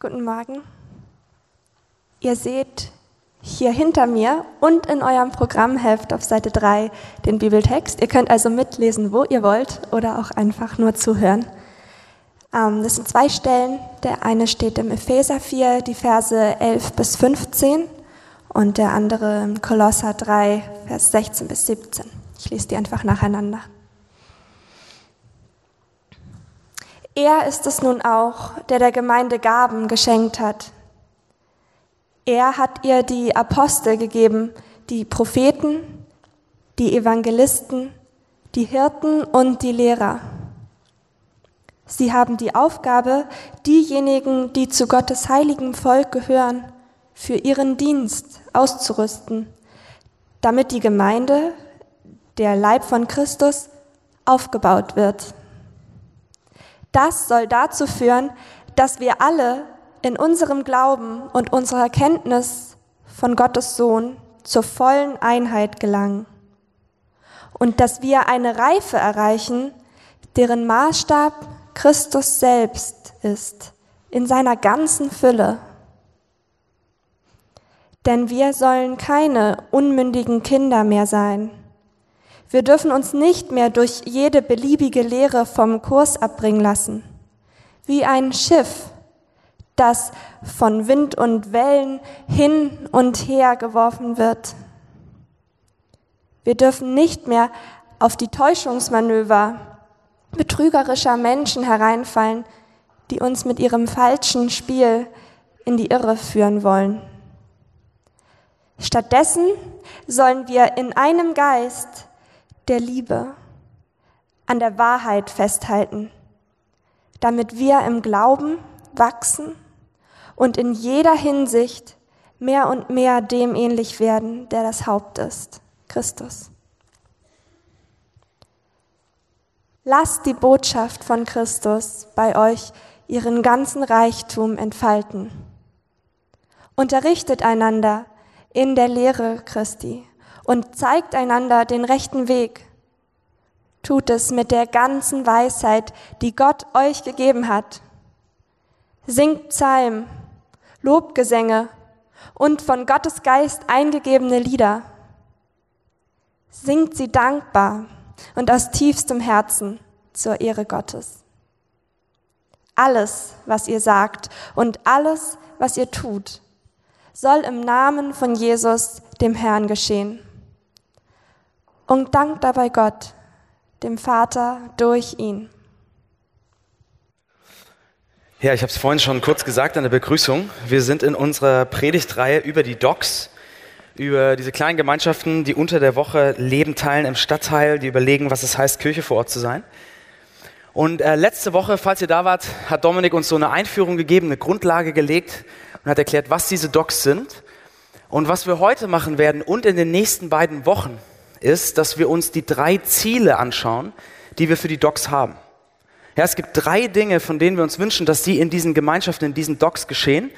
Guten Morgen. Ihr seht hier hinter mir und in eurem Programmheft auf Seite 3 den Bibeltext. Ihr könnt also mitlesen, wo ihr wollt oder auch einfach nur zuhören. Ähm, das sind zwei Stellen. Der eine steht im Epheser 4, die Verse 11 bis 15 und der andere im Kolosser 3, Vers 16 bis 17. Ich lese die einfach nacheinander. Er ist es nun auch, der der Gemeinde Gaben geschenkt hat. Er hat ihr die Apostel gegeben, die Propheten, die Evangelisten, die Hirten und die Lehrer. Sie haben die Aufgabe, diejenigen, die zu Gottes heiligem Volk gehören, für ihren Dienst auszurüsten, damit die Gemeinde, der Leib von Christus, aufgebaut wird. Das soll dazu führen, dass wir alle in unserem Glauben und unserer Kenntnis von Gottes Sohn zur vollen Einheit gelangen und dass wir eine Reife erreichen, deren Maßstab Christus selbst ist, in seiner ganzen Fülle. Denn wir sollen keine unmündigen Kinder mehr sein, wir dürfen uns nicht mehr durch jede beliebige Lehre vom Kurs abbringen lassen. Wie ein Schiff, das von Wind und Wellen hin und her geworfen wird. Wir dürfen nicht mehr auf die Täuschungsmanöver betrügerischer Menschen hereinfallen, die uns mit ihrem falschen Spiel in die Irre führen wollen. Stattdessen sollen wir in einem Geist der Liebe, an der Wahrheit festhalten, damit wir im Glauben wachsen und in jeder Hinsicht mehr und mehr dem ähnlich werden, der das Haupt ist, Christus. Lasst die Botschaft von Christus bei euch ihren ganzen Reichtum entfalten. Unterrichtet einander in der Lehre Christi und zeigt einander den rechten Weg. Tut es mit der ganzen Weisheit, die Gott euch gegeben hat. Singt Psalm, Lobgesänge und von Gottes Geist eingegebene Lieder. Singt sie dankbar und aus tiefstem Herzen zur Ehre Gottes. Alles, was ihr sagt und alles, was ihr tut, soll im Namen von Jesus, dem Herrn, geschehen und dankt dabei Gott, dem Vater, durch ihn. Ja, ich habe es vorhin schon kurz gesagt an der Begrüßung. Wir sind in unserer Predigtreihe über die Docs, über diese kleinen Gemeinschaften, die unter der Woche Leben teilen im Stadtteil, die überlegen, was es heißt, Kirche vor Ort zu sein. Und äh, letzte Woche, falls ihr da wart, hat Dominik uns so eine Einführung gegeben, eine Grundlage gelegt und hat erklärt, was diese Docs sind. Und was wir heute machen werden und in den nächsten beiden Wochen, ist, dass wir uns die drei Ziele anschauen, die wir für die Docs haben. Ja, es gibt drei Dinge, von denen wir uns wünschen, dass sie in diesen Gemeinschaften, in diesen Docs geschehen.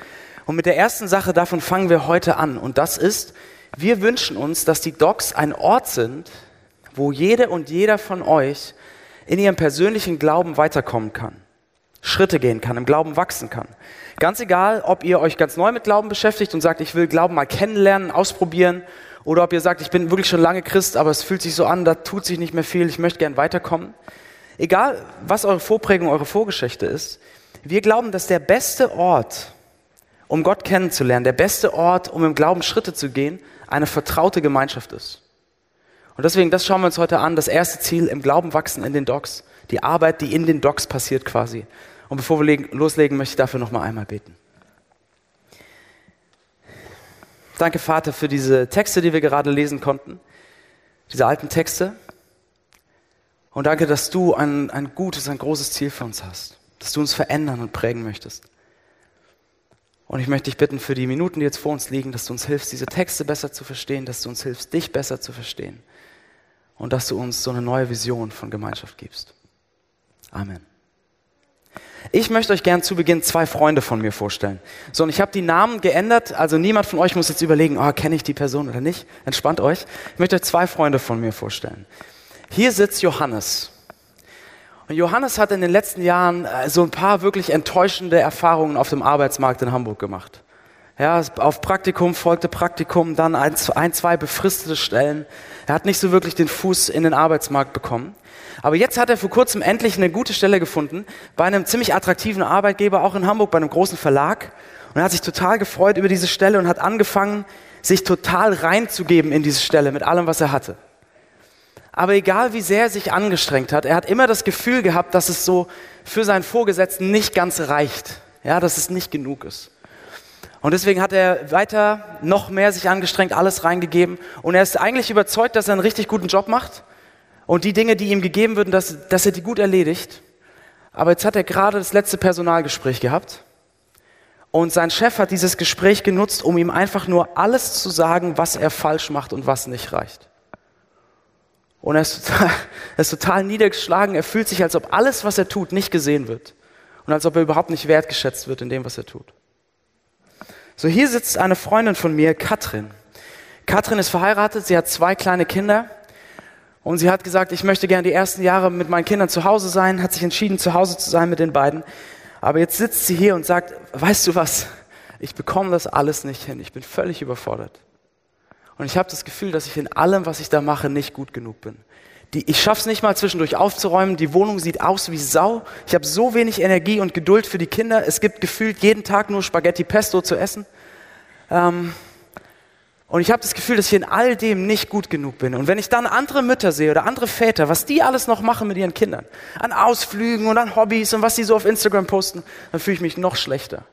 Und mit der ersten Sache davon fangen wir heute an. Und das ist, wir wünschen uns, dass die Docs ein Ort sind, wo jede und jeder von euch in ihrem persönlichen Glauben weiterkommen kann, Schritte gehen kann, im Glauben wachsen kann. Ganz egal, ob ihr euch ganz neu mit Glauben beschäftigt und sagt, ich will Glauben mal kennenlernen, ausprobieren oder ob ihr sagt, ich bin wirklich schon lange Christ, aber es fühlt sich so an, da tut sich nicht mehr viel, ich möchte gern weiterkommen. Egal, was eure Vorprägung, eure Vorgeschichte ist, wir glauben, dass der beste Ort, um Gott kennenzulernen, der beste Ort, um im Glauben Schritte zu gehen, eine vertraute Gemeinschaft ist. Und deswegen, das schauen wir uns heute an, das erste Ziel im Glauben wachsen in den Docs, die Arbeit, die in den Docs passiert quasi. Und bevor wir loslegen, möchte ich dafür noch mal einmal beten. Danke, Vater, für diese Texte, die wir gerade lesen konnten, diese alten Texte. Und danke, dass du ein, ein gutes, ein großes Ziel für uns hast, dass du uns verändern und prägen möchtest. Und ich möchte dich bitten für die Minuten, die jetzt vor uns liegen, dass du uns hilfst, diese Texte besser zu verstehen, dass du uns hilfst, dich besser zu verstehen und dass du uns so eine neue Vision von Gemeinschaft gibst. Amen. Ich möchte euch gern zu Beginn zwei Freunde von mir vorstellen. So, und ich habe die Namen geändert, also niemand von euch muss jetzt überlegen, oh, kenne ich die Person oder nicht. Entspannt euch. Ich möchte euch zwei Freunde von mir vorstellen. Hier sitzt Johannes. Und Johannes hat in den letzten Jahren äh, so ein paar wirklich enttäuschende Erfahrungen auf dem Arbeitsmarkt in Hamburg gemacht. Ja, auf Praktikum folgte Praktikum, dann ein, ein, zwei befristete Stellen. Er hat nicht so wirklich den Fuß in den Arbeitsmarkt bekommen. Aber jetzt hat er vor kurzem endlich eine gute Stelle gefunden bei einem ziemlich attraktiven Arbeitgeber, auch in Hamburg, bei einem großen Verlag. Und er hat sich total gefreut über diese Stelle und hat angefangen, sich total reinzugeben in diese Stelle mit allem, was er hatte. Aber egal wie sehr er sich angestrengt hat, er hat immer das Gefühl gehabt, dass es so für seinen Vorgesetzten nicht ganz reicht. Ja, dass es nicht genug ist. Und deswegen hat er weiter noch mehr sich angestrengt, alles reingegeben. Und er ist eigentlich überzeugt, dass er einen richtig guten Job macht. Und die Dinge, die ihm gegeben würden, dass, dass er die gut erledigt. Aber jetzt hat er gerade das letzte Personalgespräch gehabt. Und sein Chef hat dieses Gespräch genutzt, um ihm einfach nur alles zu sagen, was er falsch macht und was nicht reicht. Und er ist, total, er ist total niedergeschlagen. Er fühlt sich, als ob alles, was er tut, nicht gesehen wird. Und als ob er überhaupt nicht wertgeschätzt wird in dem, was er tut. So, hier sitzt eine Freundin von mir, Katrin. Katrin ist verheiratet, sie hat zwei kleine Kinder. Und sie hat gesagt, ich möchte gerne die ersten Jahre mit meinen Kindern zu Hause sein, hat sich entschieden, zu Hause zu sein mit den beiden. Aber jetzt sitzt sie hier und sagt, weißt du was, ich bekomme das alles nicht hin, ich bin völlig überfordert. Und ich habe das Gefühl, dass ich in allem, was ich da mache, nicht gut genug bin. Die, ich schaffe es nicht mal zwischendurch aufzuräumen. Die Wohnung sieht aus wie Sau. Ich habe so wenig Energie und Geduld für die Kinder. Es gibt gefühlt jeden Tag nur Spaghetti Pesto zu essen. Ähm, und ich habe das Gefühl, dass ich in all dem nicht gut genug bin. Und wenn ich dann andere Mütter sehe oder andere Väter, was die alles noch machen mit ihren Kindern, an Ausflügen und an Hobbys und was sie so auf Instagram posten, dann fühle ich mich noch schlechter.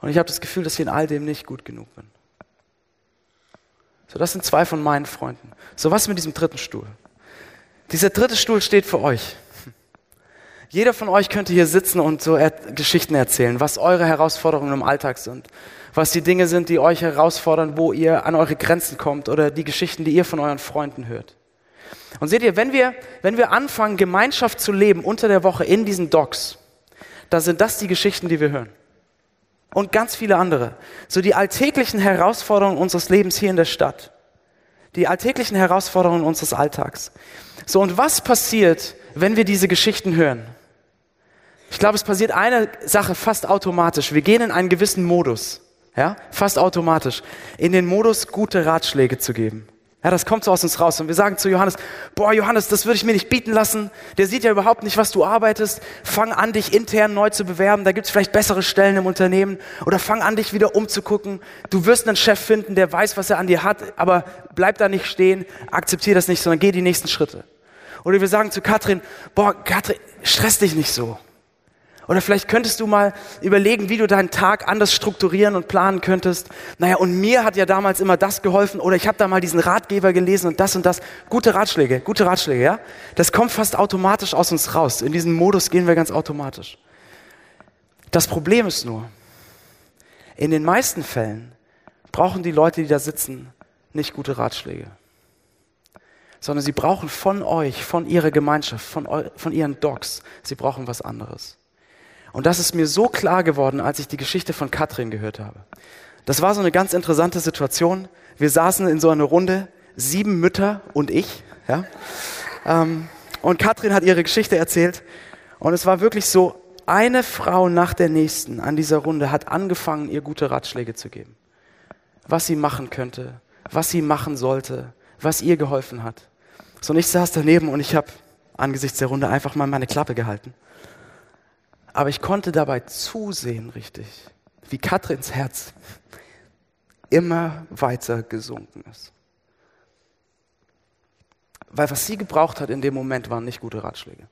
Und ich habe das Gefühl, dass ich in all dem nicht gut genug bin. So, das sind zwei von meinen Freunden. So, was mit diesem dritten Stuhl? Dieser dritte Stuhl steht für euch. Jeder von euch könnte hier sitzen und so er Geschichten erzählen, was eure Herausforderungen im Alltag sind, was die Dinge sind, die euch herausfordern, wo ihr an eure Grenzen kommt oder die Geschichten, die ihr von euren Freunden hört. Und seht ihr, wenn wir, wenn wir anfangen, Gemeinschaft zu leben unter der Woche in diesen Docs, dann sind das die Geschichten, die wir hören und ganz viele andere. So die alltäglichen Herausforderungen unseres Lebens hier in der Stadt. Die alltäglichen Herausforderungen unseres Alltags. So, und was passiert, wenn wir diese Geschichten hören? Ich glaube, es passiert eine Sache fast automatisch. Wir gehen in einen gewissen Modus. Ja, fast automatisch. In den Modus, gute Ratschläge zu geben. Ja, das kommt so aus uns raus. Und wir sagen zu Johannes, boah, Johannes, das würde ich mir nicht bieten lassen. Der sieht ja überhaupt nicht, was du arbeitest. Fang an, dich intern neu zu bewerben. Da gibt es vielleicht bessere Stellen im Unternehmen. Oder fang an, dich wieder umzugucken. Du wirst einen Chef finden, der weiß, was er an dir hat. Aber bleib da nicht stehen. Akzeptier das nicht, sondern geh die nächsten Schritte. Oder wir sagen zu Katrin, boah, Katrin, stress dich nicht so. Oder vielleicht könntest du mal überlegen, wie du deinen Tag anders strukturieren und planen könntest. Naja, und mir hat ja damals immer das geholfen oder ich habe da mal diesen Ratgeber gelesen und das und das. Gute Ratschläge, gute Ratschläge, ja? Das kommt fast automatisch aus uns raus. In diesen Modus gehen wir ganz automatisch. Das Problem ist nur, in den meisten Fällen brauchen die Leute, die da sitzen, nicht gute Ratschläge, sondern sie brauchen von euch, von ihrer Gemeinschaft, von, von ihren Docs, sie brauchen was anderes. Und das ist mir so klar geworden, als ich die Geschichte von Katrin gehört habe. Das war so eine ganz interessante Situation. Wir saßen in so einer Runde, sieben Mütter und ich. Ja? Ähm, und Katrin hat ihre Geschichte erzählt. Und es war wirklich so, eine Frau nach der nächsten an dieser Runde hat angefangen, ihr gute Ratschläge zu geben. Was sie machen könnte, was sie machen sollte, was ihr geholfen hat. So, und ich saß daneben und ich habe angesichts der Runde einfach mal meine Klappe gehalten. Aber ich konnte dabei zusehen, richtig, wie Katrins Herz immer weiter gesunken ist. Weil was sie gebraucht hat in dem Moment waren nicht gute Ratschläge.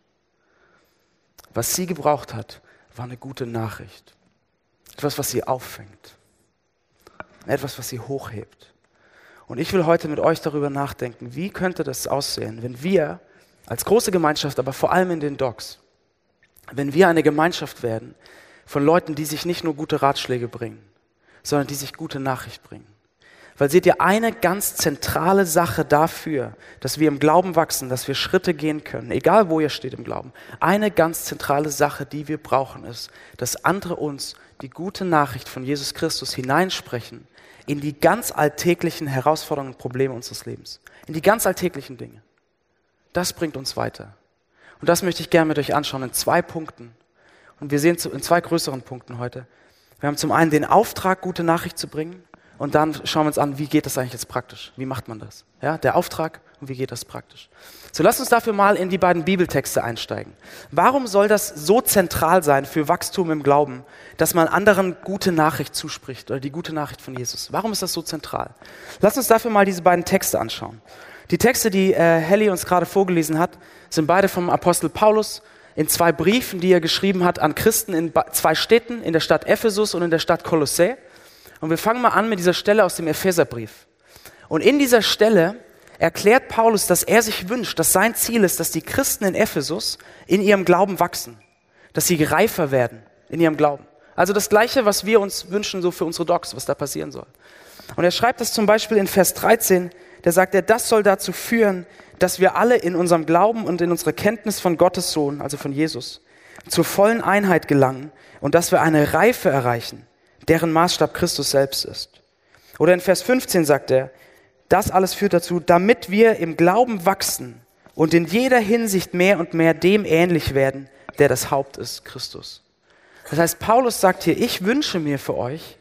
Was sie gebraucht hat, war eine gute Nachricht. Etwas, was sie auffängt. Etwas, was sie hochhebt. Und ich will heute mit euch darüber nachdenken, wie könnte das aussehen, wenn wir als große Gemeinschaft, aber vor allem in den Docs, wenn wir eine Gemeinschaft werden von Leuten, die sich nicht nur gute Ratschläge bringen, sondern die sich gute Nachricht bringen. Weil seht ihr, eine ganz zentrale Sache dafür, dass wir im Glauben wachsen, dass wir Schritte gehen können, egal wo ihr steht im Glauben, eine ganz zentrale Sache, die wir brauchen, ist, dass andere uns die gute Nachricht von Jesus Christus hineinsprechen in die ganz alltäglichen Herausforderungen und Probleme unseres Lebens, in die ganz alltäglichen Dinge. Das bringt uns weiter. Und das möchte ich gerne mit euch anschauen in zwei Punkten. Und wir sehen in zwei größeren Punkten heute. Wir haben zum einen den Auftrag, gute Nachricht zu bringen. Und dann schauen wir uns an, wie geht das eigentlich jetzt praktisch? Wie macht man das? Ja, der Auftrag und wie geht das praktisch? So, lasst uns dafür mal in die beiden Bibeltexte einsteigen. Warum soll das so zentral sein für Wachstum im Glauben, dass man anderen gute Nachricht zuspricht oder die gute Nachricht von Jesus? Warum ist das so zentral? Lasst uns dafür mal diese beiden Texte anschauen. Die Texte, die äh, Helly uns gerade vorgelesen hat, sind beide vom Apostel Paulus in zwei Briefen, die er geschrieben hat an Christen in zwei Städten, in der Stadt Ephesus und in der Stadt Kolossä. Und wir fangen mal an mit dieser Stelle aus dem Epheserbrief. Und in dieser Stelle erklärt Paulus, dass er sich wünscht, dass sein Ziel ist, dass die Christen in Ephesus in ihrem Glauben wachsen, dass sie reifer werden in ihrem Glauben. Also das Gleiche, was wir uns wünschen, so für unsere Docs, was da passieren soll. Und er schreibt das zum Beispiel in Vers 13, da sagt er, das soll dazu führen, dass wir alle in unserem Glauben und in unserer Kenntnis von Gottes Sohn, also von Jesus, zur vollen Einheit gelangen und dass wir eine Reife erreichen, deren Maßstab Christus selbst ist. Oder in Vers 15 sagt er, das alles führt dazu, damit wir im Glauben wachsen und in jeder Hinsicht mehr und mehr dem ähnlich werden, der das Haupt ist, Christus. Das heißt, Paulus sagt hier, ich wünsche mir für euch,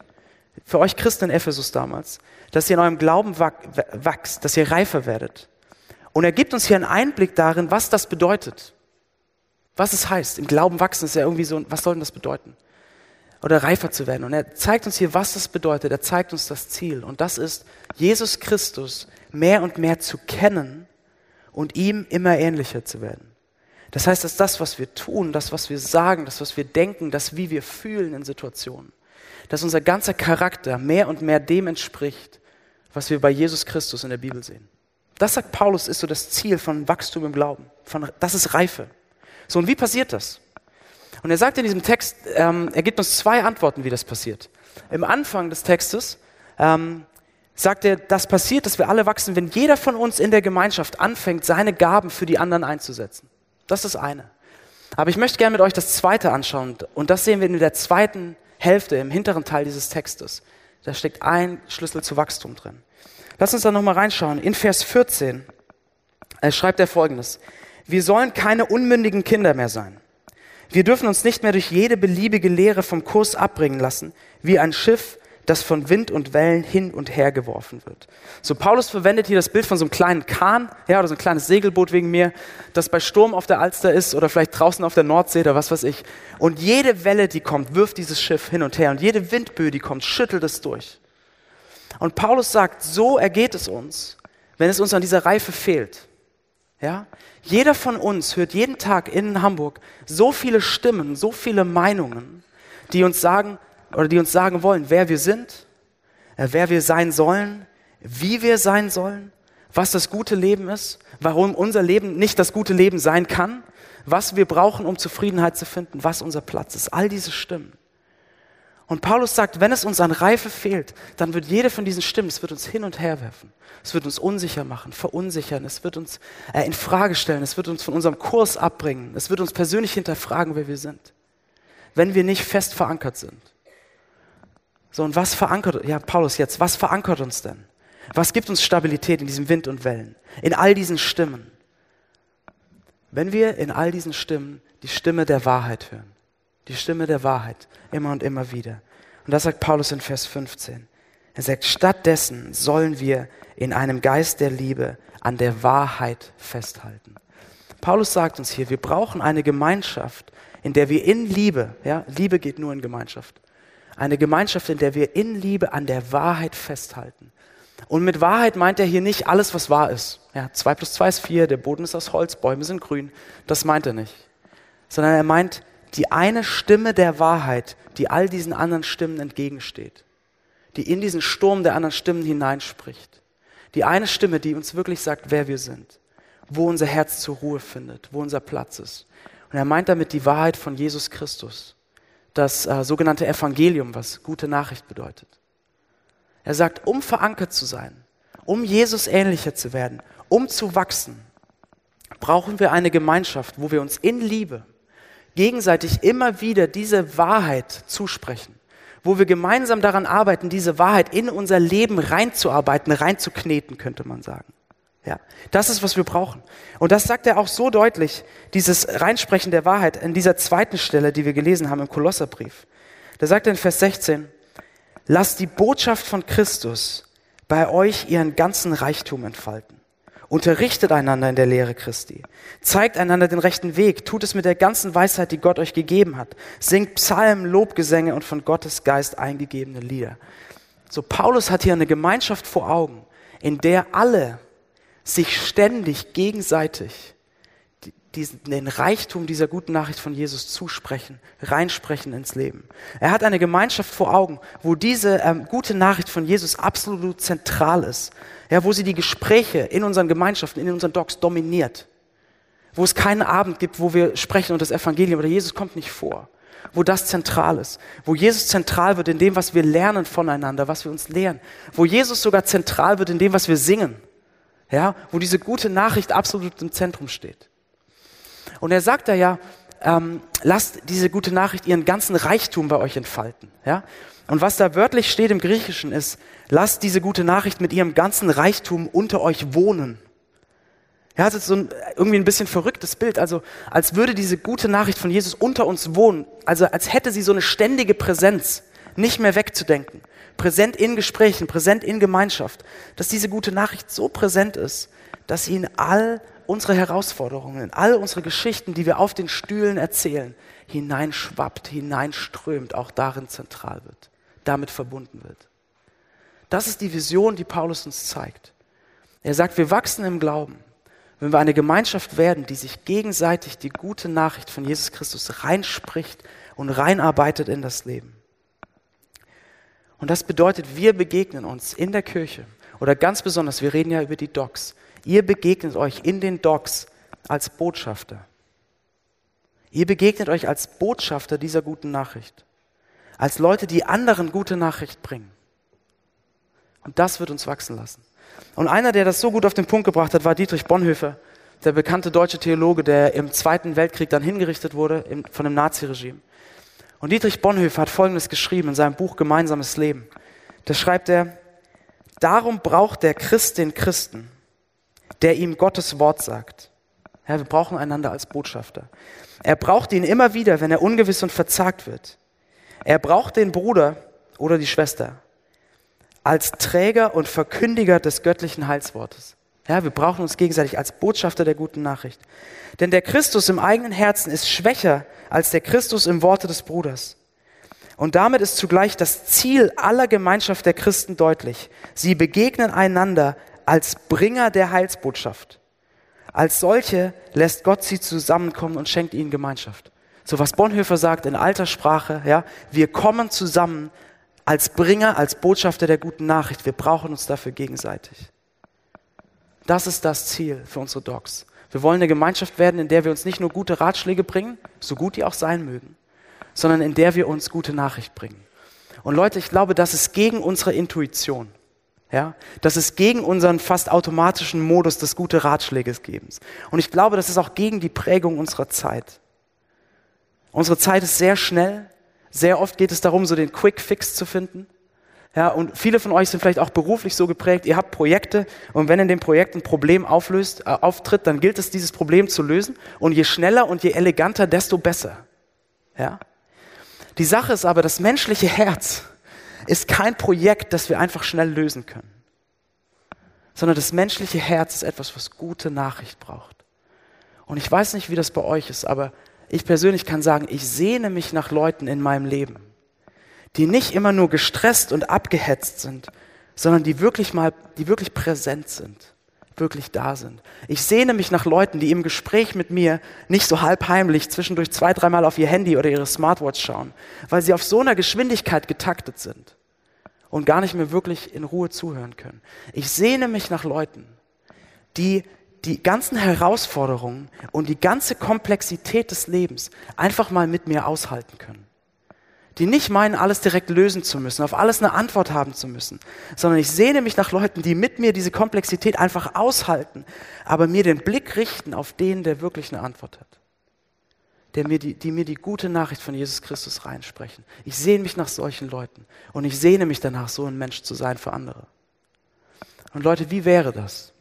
für euch Christen in Ephesus damals, dass ihr in eurem Glauben wachst, dass ihr reifer werdet. Und er gibt uns hier einen Einblick darin, was das bedeutet. Was es heißt. Im Glauben wachsen ist ja irgendwie so, was soll denn das bedeuten? oder reifer zu werden. Und er zeigt uns hier, was das bedeutet. Er zeigt uns das Ziel. Und das ist, Jesus Christus mehr und mehr zu kennen und ihm immer ähnlicher zu werden. Das heißt, dass das, was wir tun, das, was wir sagen, das, was wir denken, das, wie wir fühlen in Situationen, dass unser ganzer Charakter mehr und mehr dem entspricht, was wir bei Jesus Christus in der Bibel sehen. Das sagt Paulus, ist so das Ziel von Wachstum im Glauben. Von, das ist Reife. So, und wie passiert das? Und er sagt in diesem Text, ähm, er gibt uns zwei Antworten, wie das passiert. Im Anfang des Textes ähm, sagt er, das passiert, dass wir alle wachsen, wenn jeder von uns in der Gemeinschaft anfängt, seine Gaben für die anderen einzusetzen. Das ist eine. Aber ich möchte gerne mit euch das zweite anschauen. Und das sehen wir in der zweiten Hälfte, im hinteren Teil dieses Textes. Da steckt ein Schlüssel zu Wachstum drin. Lass uns da nochmal reinschauen. In Vers 14 äh, schreibt er folgendes. Wir sollen keine unmündigen Kinder mehr sein wir dürfen uns nicht mehr durch jede beliebige Lehre vom Kurs abbringen lassen, wie ein Schiff, das von Wind und Wellen hin und her geworfen wird. So, Paulus verwendet hier das Bild von so einem kleinen Kahn, ja, oder so ein kleines Segelboot wegen mir, das bei Sturm auf der Alster ist oder vielleicht draußen auf der Nordsee oder was weiß ich. Und jede Welle, die kommt, wirft dieses Schiff hin und her und jede Windböe, die kommt, schüttelt es durch. Und Paulus sagt, so ergeht es uns, wenn es uns an dieser Reife fehlt. Ja? Jeder von uns hört jeden Tag in Hamburg so viele Stimmen, so viele Meinungen, die uns sagen oder die uns sagen wollen, wer wir sind, äh, wer wir sein sollen, wie wir sein sollen, was das gute Leben ist, warum unser Leben nicht das gute Leben sein kann, was wir brauchen, um Zufriedenheit zu finden, was unser Platz ist. All diese Stimmen. Und Paulus sagt, wenn es uns an Reife fehlt, dann wird jede von diesen Stimmen, es wird uns hin und her werfen. Es wird uns unsicher machen, verunsichern, es wird uns äh, in Frage stellen, es wird uns von unserem Kurs abbringen, es wird uns persönlich hinterfragen, wer wir sind, wenn wir nicht fest verankert sind. So, und was verankert, ja, Paulus jetzt, was verankert uns denn? Was gibt uns Stabilität in diesem Wind und Wellen, in all diesen Stimmen? Wenn wir in all diesen Stimmen die Stimme der Wahrheit hören. Die Stimme der Wahrheit, immer und immer wieder. Und das sagt Paulus in Vers 15. Er sagt, stattdessen sollen wir in einem Geist der Liebe an der Wahrheit festhalten. Paulus sagt uns hier, wir brauchen eine Gemeinschaft, in der wir in Liebe, ja, Liebe geht nur in Gemeinschaft, eine Gemeinschaft, in der wir in Liebe an der Wahrheit festhalten. Und mit Wahrheit meint er hier nicht alles, was wahr ist. Ja, zwei plus zwei ist vier, der Boden ist aus Holz, Bäume sind grün. Das meint er nicht. Sondern er meint die eine Stimme der Wahrheit, die all diesen anderen Stimmen entgegensteht, die in diesen Sturm der anderen Stimmen hineinspricht. Die eine Stimme, die uns wirklich sagt, wer wir sind, wo unser Herz zur Ruhe findet, wo unser Platz ist. Und er meint damit die Wahrheit von Jesus Christus, das äh, sogenannte Evangelium, was gute Nachricht bedeutet. Er sagt, um verankert zu sein, um Jesus ähnlicher zu werden, um zu wachsen, brauchen wir eine Gemeinschaft, wo wir uns in Liebe gegenseitig immer wieder diese Wahrheit zusprechen, wo wir gemeinsam daran arbeiten, diese Wahrheit in unser Leben reinzuarbeiten, reinzukneten, könnte man sagen. Ja, das ist, was wir brauchen. Und das sagt er auch so deutlich, dieses Reinsprechen der Wahrheit in dieser zweiten Stelle, die wir gelesen haben im Kolosserbrief. Da sagt er in Vers 16, lasst die Botschaft von Christus bei euch ihren ganzen Reichtum entfalten. Unterrichtet einander in der Lehre Christi. Zeigt einander den rechten Weg. Tut es mit der ganzen Weisheit, die Gott euch gegeben hat. Singt Psalmen, Lobgesänge und von Gottes Geist eingegebene Lieder. So, Paulus hat hier eine Gemeinschaft vor Augen, in der alle sich ständig gegenseitig den Reichtum dieser guten Nachricht von Jesus zusprechen, reinsprechen ins Leben. Er hat eine Gemeinschaft vor Augen, wo diese ähm, gute Nachricht von Jesus absolut zentral ist. Ja, wo sie die Gespräche in unseren Gemeinschaften, in unseren Docs dominiert. Wo es keinen Abend gibt, wo wir sprechen und das Evangelium oder Jesus kommt nicht vor. Wo das zentral ist. Wo Jesus zentral wird in dem, was wir lernen voneinander, was wir uns lehren. Wo Jesus sogar zentral wird in dem, was wir singen ja, wo diese gute Nachricht absolut im Zentrum steht. Und er sagt da ja, ähm, lasst diese gute Nachricht ihren ganzen Reichtum bei euch entfalten. Ja? Und was da wörtlich steht im Griechischen ist, lasst diese gute Nachricht mit ihrem ganzen Reichtum unter euch wohnen. Ja, das ist so ein, irgendwie ein bisschen verrücktes Bild. Also, als würde diese gute Nachricht von Jesus unter uns wohnen. Also, als hätte sie so eine ständige Präsenz, nicht mehr wegzudenken präsent in Gesprächen, präsent in Gemeinschaft, dass diese gute Nachricht so präsent ist, dass sie in all unsere Herausforderungen, in all unsere Geschichten, die wir auf den Stühlen erzählen, hineinschwappt, hineinströmt, auch darin zentral wird, damit verbunden wird. Das ist die Vision, die Paulus uns zeigt. Er sagt, wir wachsen im Glauben, wenn wir eine Gemeinschaft werden, die sich gegenseitig die gute Nachricht von Jesus Christus reinspricht und reinarbeitet in das Leben. Und das bedeutet, wir begegnen uns in der Kirche oder ganz besonders, wir reden ja über die Docs. Ihr begegnet euch in den Docs als Botschafter. Ihr begegnet euch als Botschafter dieser guten Nachricht. Als Leute, die anderen gute Nachricht bringen. Und das wird uns wachsen lassen. Und einer, der das so gut auf den Punkt gebracht hat, war Dietrich Bonhoeffer, der bekannte deutsche Theologe, der im Zweiten Weltkrieg dann hingerichtet wurde von dem Naziregime. Und Dietrich Bonhoeffer hat Folgendes geschrieben in seinem Buch Gemeinsames Leben. Da schreibt er, darum braucht der Christ den Christen, der ihm Gottes Wort sagt. Ja, wir brauchen einander als Botschafter. Er braucht ihn immer wieder, wenn er ungewiss und verzagt wird. Er braucht den Bruder oder die Schwester als Träger und Verkündiger des göttlichen Heilswortes. Ja, wir brauchen uns gegenseitig als Botschafter der guten Nachricht. Denn der Christus im eigenen Herzen ist schwächer als der Christus im Worte des Bruders. Und damit ist zugleich das Ziel aller Gemeinschaft der Christen deutlich. Sie begegnen einander als Bringer der Heilsbotschaft. Als solche lässt Gott sie zusammenkommen und schenkt ihnen Gemeinschaft. So was Bonhoeffer sagt in alter Sprache, ja, wir kommen zusammen als Bringer, als Botschafter der guten Nachricht. Wir brauchen uns dafür gegenseitig. Das ist das Ziel für unsere Docs. Wir wollen eine Gemeinschaft werden, in der wir uns nicht nur gute Ratschläge bringen, so gut die auch sein mögen, sondern in der wir uns gute Nachricht bringen. Und Leute, ich glaube, das ist gegen unsere Intuition. Ja, das ist gegen unseren fast automatischen Modus des gute Ratschläges gebens. Und ich glaube, das ist auch gegen die Prägung unserer Zeit. Unsere Zeit ist sehr schnell. Sehr oft geht es darum, so den Quick Fix zu finden. Ja, und viele von euch sind vielleicht auch beruflich so geprägt, ihr habt Projekte und wenn in dem Projekt ein Problem auflöst, äh, auftritt, dann gilt es, dieses Problem zu lösen. Und je schneller und je eleganter, desto besser. Ja? Die Sache ist aber, das menschliche Herz ist kein Projekt, das wir einfach schnell lösen können. Sondern das menschliche Herz ist etwas, was gute Nachricht braucht. Und ich weiß nicht, wie das bei euch ist, aber ich persönlich kann sagen, ich sehne mich nach Leuten in meinem Leben, die nicht immer nur gestresst und abgehetzt sind, sondern die wirklich mal, die wirklich präsent sind, wirklich da sind. Ich sehne mich nach Leuten, die im Gespräch mit mir nicht so halbheimlich zwischendurch zwei, dreimal auf ihr Handy oder ihre Smartwatch schauen, weil sie auf so einer Geschwindigkeit getaktet sind und gar nicht mehr wirklich in Ruhe zuhören können. Ich sehne mich nach Leuten, die die ganzen Herausforderungen und die ganze Komplexität des Lebens einfach mal mit mir aushalten können die nicht meinen, alles direkt lösen zu müssen, auf alles eine Antwort haben zu müssen, sondern ich sehne mich nach Leuten, die mit mir diese Komplexität einfach aushalten, aber mir den Blick richten auf den, der wirklich eine Antwort hat, der mir die, die mir die gute Nachricht von Jesus Christus reinsprechen. Ich sehne mich nach solchen Leuten und ich sehne mich danach, so ein Mensch zu sein für andere. Und Leute, wie wäre das,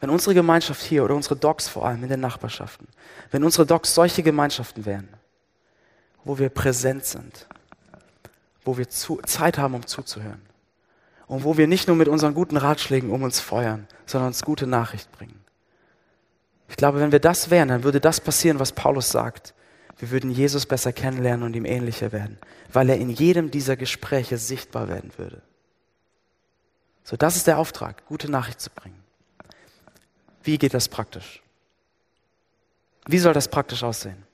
wenn unsere Gemeinschaft hier oder unsere Docs vor allem in den Nachbarschaften, wenn unsere Docs solche Gemeinschaften wären, wo wir präsent sind, wo wir zu, Zeit haben, um zuzuhören und wo wir nicht nur mit unseren guten Ratschlägen um uns feuern, sondern uns gute Nachricht bringen. Ich glaube, wenn wir das wären, dann würde das passieren, was Paulus sagt. Wir würden Jesus besser kennenlernen und ihm ähnlicher werden, weil er in jedem dieser Gespräche sichtbar werden würde. So, das ist der Auftrag, gute Nachricht zu bringen. Wie geht das praktisch? Wie soll das praktisch aussehen?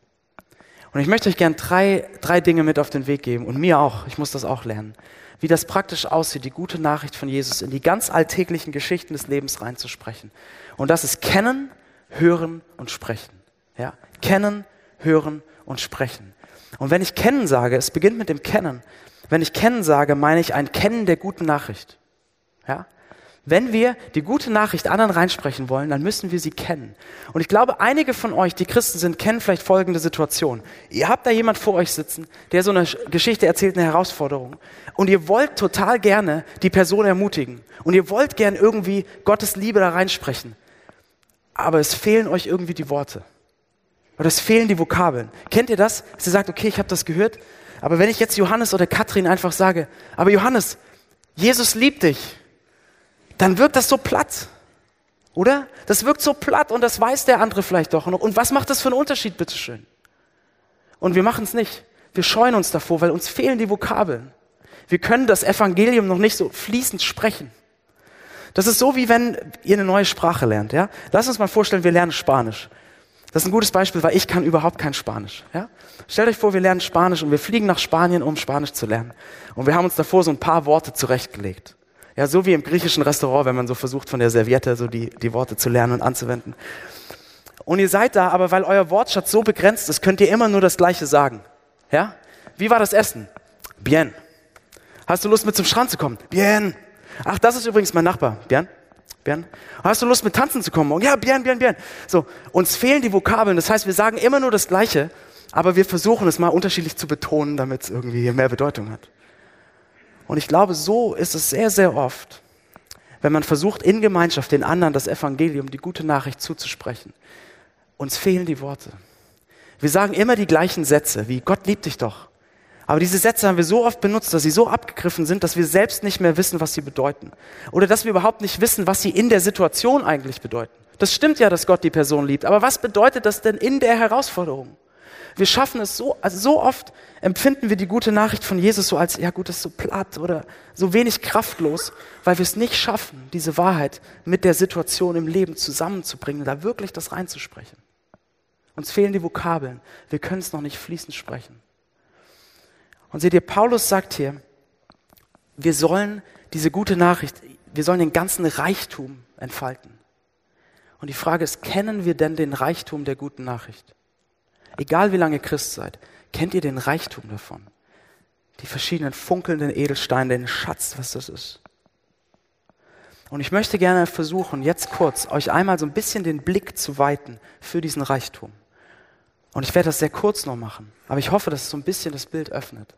Und ich möchte euch gern drei, drei Dinge mit auf den Weg geben und mir auch. Ich muss das auch lernen. Wie das praktisch aussieht, die gute Nachricht von Jesus in die ganz alltäglichen Geschichten des Lebens reinzusprechen. Und das ist kennen, hören und sprechen. Ja? Kennen, hören und sprechen. Und wenn ich kennen sage, es beginnt mit dem Kennen. Wenn ich kennen sage, meine ich ein Kennen der guten Nachricht. Ja? Wenn wir die gute Nachricht anderen reinsprechen wollen, dann müssen wir sie kennen. Und ich glaube, einige von euch, die Christen sind, kennen vielleicht folgende Situation. Ihr habt da jemand vor euch sitzen, der so eine Geschichte erzählt, eine Herausforderung. Und ihr wollt total gerne die Person ermutigen. Und ihr wollt gern irgendwie Gottes Liebe da reinsprechen. Aber es fehlen euch irgendwie die Worte. Oder es fehlen die Vokabeln. Kennt ihr das? Sie sagt, okay, ich habe das gehört. Aber wenn ich jetzt Johannes oder Katrin einfach sage, aber Johannes, Jesus liebt dich dann wirkt das so platt. Oder? Das wirkt so platt und das weiß der andere vielleicht doch noch. Und was macht das für einen Unterschied, bitteschön? Und wir machen es nicht. Wir scheuen uns davor, weil uns fehlen die Vokabeln. Wir können das Evangelium noch nicht so fließend sprechen. Das ist so, wie wenn ihr eine neue Sprache lernt. Ja? Lass uns mal vorstellen, wir lernen Spanisch. Das ist ein gutes Beispiel, weil ich kann überhaupt kein Spanisch. Ja? Stellt euch vor, wir lernen Spanisch und wir fliegen nach Spanien, um Spanisch zu lernen. Und wir haben uns davor so ein paar Worte zurechtgelegt. Ja, so wie im griechischen Restaurant, wenn man so versucht, von der Serviette so die, die Worte zu lernen und anzuwenden. Und ihr seid da, aber weil euer Wortschatz so begrenzt ist, könnt ihr immer nur das Gleiche sagen. Ja? Wie war das Essen? Bien. Hast du Lust mit zum Strand zu kommen? Bien. Ach, das ist übrigens mein Nachbar. Bien. Bien. Hast du Lust mit tanzen zu kommen? Ja, bien, bien, bien. So. Uns fehlen die Vokabeln. Das heißt, wir sagen immer nur das Gleiche, aber wir versuchen es mal unterschiedlich zu betonen, damit es irgendwie mehr Bedeutung hat. Und ich glaube, so ist es sehr, sehr oft, wenn man versucht, in Gemeinschaft den anderen das Evangelium, die gute Nachricht zuzusprechen. Uns fehlen die Worte. Wir sagen immer die gleichen Sätze, wie Gott liebt dich doch. Aber diese Sätze haben wir so oft benutzt, dass sie so abgegriffen sind, dass wir selbst nicht mehr wissen, was sie bedeuten. Oder dass wir überhaupt nicht wissen, was sie in der Situation eigentlich bedeuten. Das stimmt ja, dass Gott die Person liebt. Aber was bedeutet das denn in der Herausforderung? Wir schaffen es so, also so oft empfinden wir die gute Nachricht von Jesus so als, ja gut, das ist so platt oder so wenig kraftlos, weil wir es nicht schaffen, diese Wahrheit mit der Situation im Leben zusammenzubringen, da wirklich das reinzusprechen. Uns fehlen die Vokabeln. Wir können es noch nicht fließend sprechen. Und seht ihr, Paulus sagt hier, wir sollen diese gute Nachricht, wir sollen den ganzen Reichtum entfalten. Und die Frage ist, kennen wir denn den Reichtum der guten Nachricht? Egal wie lange Christ seid, kennt ihr den Reichtum davon? Die verschiedenen funkelnden Edelsteine, den Schatz, was das ist. Und ich möchte gerne versuchen, jetzt kurz euch einmal so ein bisschen den Blick zu weiten für diesen Reichtum. Und ich werde das sehr kurz noch machen, aber ich hoffe, dass es so ein bisschen das Bild öffnet.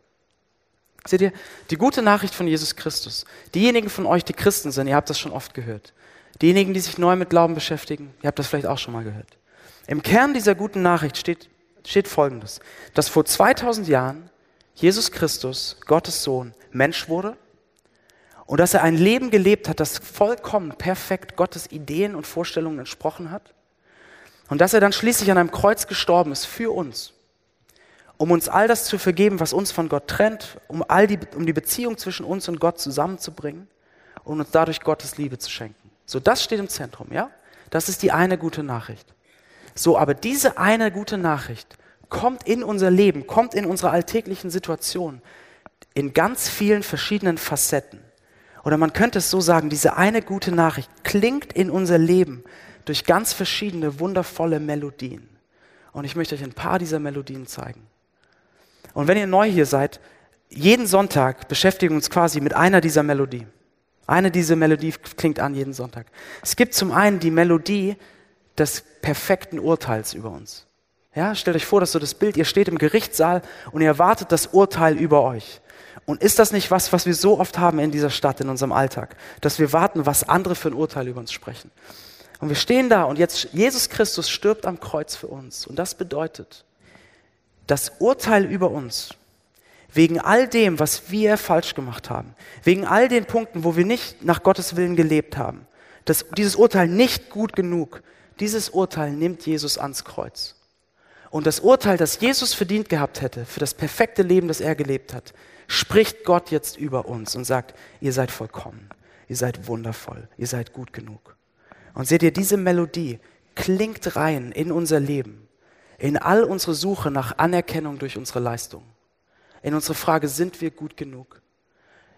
Seht ihr, die gute Nachricht von Jesus Christus. Diejenigen von euch, die Christen sind, ihr habt das schon oft gehört. Diejenigen, die sich neu mit Glauben beschäftigen, ihr habt das vielleicht auch schon mal gehört. Im Kern dieser guten Nachricht steht steht Folgendes, dass vor 2000 Jahren Jesus Christus, Gottes Sohn, Mensch wurde und dass er ein Leben gelebt hat, das vollkommen perfekt Gottes Ideen und Vorstellungen entsprochen hat und dass er dann schließlich an einem Kreuz gestorben ist für uns, um uns all das zu vergeben, was uns von Gott trennt, um, all die, um die Beziehung zwischen uns und Gott zusammenzubringen und uns dadurch Gottes Liebe zu schenken. So, das steht im Zentrum, ja? Das ist die eine gute Nachricht. So, aber diese eine gute Nachricht kommt in unser Leben, kommt in unsere alltäglichen Situationen in ganz vielen verschiedenen Facetten. Oder man könnte es so sagen, diese eine gute Nachricht klingt in unser Leben durch ganz verschiedene wundervolle Melodien. Und ich möchte euch ein paar dieser Melodien zeigen. Und wenn ihr neu hier seid, jeden Sonntag beschäftigen wir uns quasi mit einer dieser Melodien. Eine dieser Melodie klingt an jeden Sonntag. Es gibt zum einen die Melodie des perfekten Urteils über uns. Ja, stellt euch vor, dass so das Bild, ihr steht im Gerichtssaal und ihr erwartet das Urteil über euch. Und ist das nicht was, was wir so oft haben in dieser Stadt, in unserem Alltag, dass wir warten, was andere für ein Urteil über uns sprechen? Und wir stehen da und jetzt Jesus Christus stirbt am Kreuz für uns. Und das bedeutet, das Urteil über uns, wegen all dem, was wir falsch gemacht haben, wegen all den Punkten, wo wir nicht nach Gottes Willen gelebt haben, das, dieses Urteil nicht gut genug, dieses Urteil nimmt Jesus ans Kreuz. Und das Urteil, das Jesus verdient gehabt hätte, für das perfekte Leben, das er gelebt hat, spricht Gott jetzt über uns und sagt, ihr seid vollkommen, ihr seid wundervoll, ihr seid gut genug. Und seht ihr, diese Melodie klingt rein in unser Leben, in all unsere Suche nach Anerkennung durch unsere Leistung, in unsere Frage, sind wir gut genug?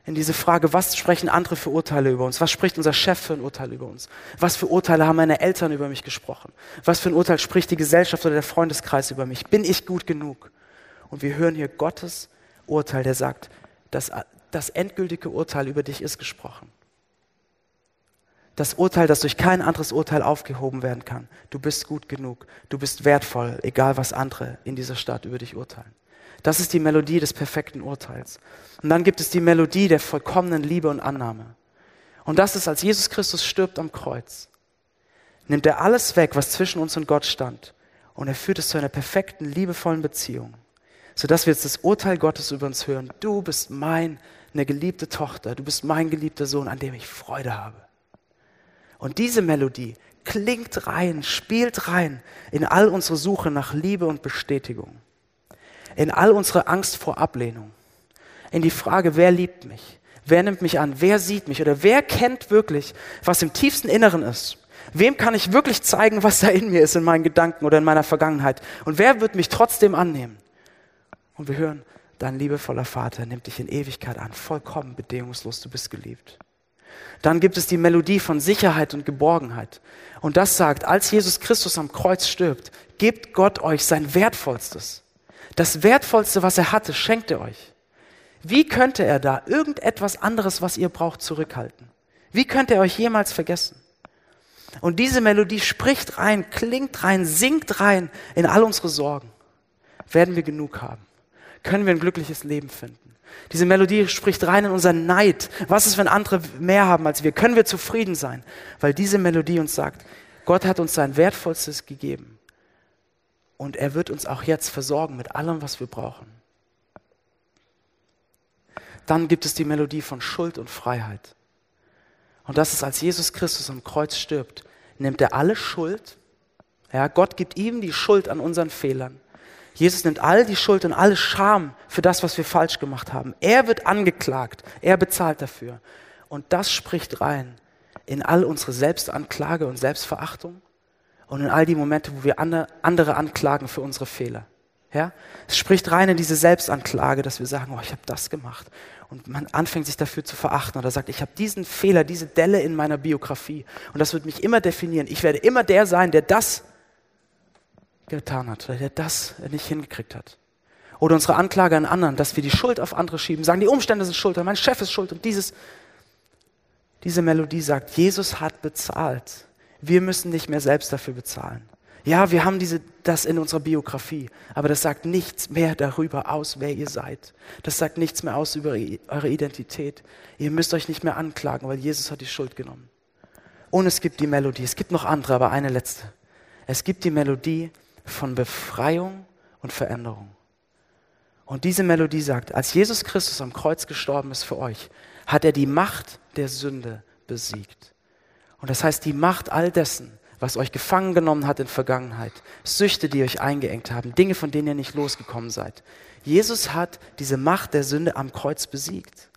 In diese Frage, was sprechen andere für Urteile über uns? Was spricht unser Chef für ein Urteil über uns? Was für Urteile haben meine Eltern über mich gesprochen? Was für ein Urteil spricht die Gesellschaft oder der Freundeskreis über mich? Bin ich gut genug? Und wir hören hier Gottes Urteil, der sagt, dass das endgültige Urteil über dich ist gesprochen das Urteil, das durch kein anderes Urteil aufgehoben werden kann. Du bist gut genug, du bist wertvoll, egal was andere in dieser Stadt über dich urteilen. Das ist die Melodie des perfekten Urteils. Und dann gibt es die Melodie der vollkommenen Liebe und Annahme. Und das ist, als Jesus Christus stirbt am Kreuz, nimmt er alles weg, was zwischen uns und Gott stand, und er führt es zu einer perfekten, liebevollen Beziehung, sodass wir jetzt das Urteil Gottes über uns hören. Du bist meine geliebte Tochter, du bist mein geliebter Sohn, an dem ich Freude habe. Und diese Melodie klingt rein, spielt rein in all unsere Suche nach Liebe und Bestätigung, in all unsere Angst vor Ablehnung, in die Frage, wer liebt mich, wer nimmt mich an, wer sieht mich oder wer kennt wirklich, was im tiefsten Inneren ist. Wem kann ich wirklich zeigen, was da in mir ist, in meinen Gedanken oder in meiner Vergangenheit? Und wer wird mich trotzdem annehmen? Und wir hören, dein liebevoller Vater nimmt dich in Ewigkeit an, vollkommen bedingungslos, du bist geliebt. Dann gibt es die Melodie von Sicherheit und Geborgenheit. Und das sagt, als Jesus Christus am Kreuz stirbt, gibt Gott euch sein Wertvollstes. Das Wertvollste, was er hatte, schenkt er euch. Wie könnte er da irgendetwas anderes, was ihr braucht, zurückhalten? Wie könnte er euch jemals vergessen? Und diese Melodie spricht rein, klingt rein, singt rein in all unsere Sorgen. Werden wir genug haben? Können wir ein glückliches Leben finden? Diese Melodie spricht rein in unseren Neid. Was ist, wenn andere mehr haben als wir? Können wir zufrieden sein? Weil diese Melodie uns sagt, Gott hat uns sein Wertvollstes gegeben. Und er wird uns auch jetzt versorgen mit allem, was wir brauchen. Dann gibt es die Melodie von Schuld und Freiheit. Und das ist, als Jesus Christus am Kreuz stirbt, nimmt er alle Schuld. Ja, Gott gibt ihm die Schuld an unseren Fehlern. Jesus nimmt all die Schuld und alle Scham für das, was wir falsch gemacht haben. Er wird angeklagt, er bezahlt dafür. Und das spricht rein in all unsere Selbstanklage und Selbstverachtung und in all die Momente, wo wir andere anklagen für unsere Fehler. Ja? Es spricht rein in diese Selbstanklage, dass wir sagen, oh, ich habe das gemacht. Und man anfängt sich dafür zu verachten oder sagt, ich habe diesen Fehler, diese Delle in meiner Biografie. Und das wird mich immer definieren. Ich werde immer der sein, der das getan hat, der das nicht hingekriegt hat. Oder unsere Anklage an anderen, dass wir die Schuld auf andere schieben, sagen, die Umstände sind schuld, mein Chef ist schuld und dieses, diese Melodie sagt, Jesus hat bezahlt. Wir müssen nicht mehr selbst dafür bezahlen. Ja, wir haben diese, das in unserer Biografie, aber das sagt nichts mehr darüber aus, wer ihr seid. Das sagt nichts mehr aus über eure Identität. Ihr müsst euch nicht mehr anklagen, weil Jesus hat die Schuld genommen. Und es gibt die Melodie, es gibt noch andere, aber eine letzte. Es gibt die Melodie, von Befreiung und Veränderung. Und diese Melodie sagt, als Jesus Christus am Kreuz gestorben ist für euch, hat er die Macht der Sünde besiegt. Und das heißt, die Macht all dessen, was euch gefangen genommen hat in Vergangenheit, Süchte, die euch eingeengt haben, Dinge, von denen ihr nicht losgekommen seid. Jesus hat diese Macht der Sünde am Kreuz besiegt.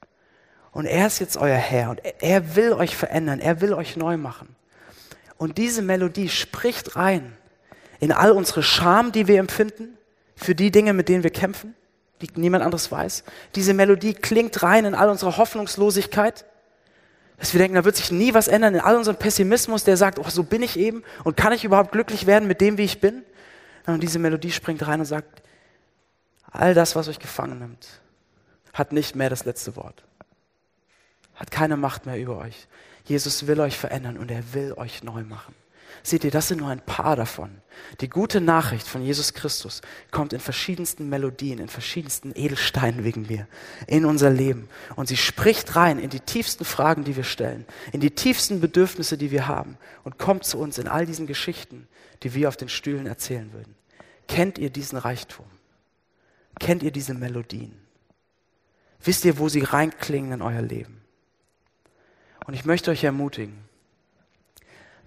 Und er ist jetzt euer Herr und er will euch verändern, er will euch neu machen. Und diese Melodie spricht rein in all unsere Scham, die wir empfinden, für die Dinge, mit denen wir kämpfen, die niemand anderes weiß. Diese Melodie klingt rein in all unsere Hoffnungslosigkeit, dass wir denken, da wird sich nie was ändern, in all unserem Pessimismus, der sagt, oh, so bin ich eben und kann ich überhaupt glücklich werden mit dem, wie ich bin? Und diese Melodie springt rein und sagt, all das, was euch gefangen nimmt, hat nicht mehr das letzte Wort. Hat keine Macht mehr über euch. Jesus will euch verändern und er will euch neu machen. Seht ihr, das sind nur ein paar davon. Die gute Nachricht von Jesus Christus kommt in verschiedensten Melodien, in verschiedensten Edelsteinen wegen mir, in unser Leben. Und sie spricht rein in die tiefsten Fragen, die wir stellen, in die tiefsten Bedürfnisse, die wir haben und kommt zu uns in all diesen Geschichten, die wir auf den Stühlen erzählen würden. Kennt ihr diesen Reichtum? Kennt ihr diese Melodien? Wisst ihr, wo sie reinklingen in euer Leben? Und ich möchte euch ermutigen,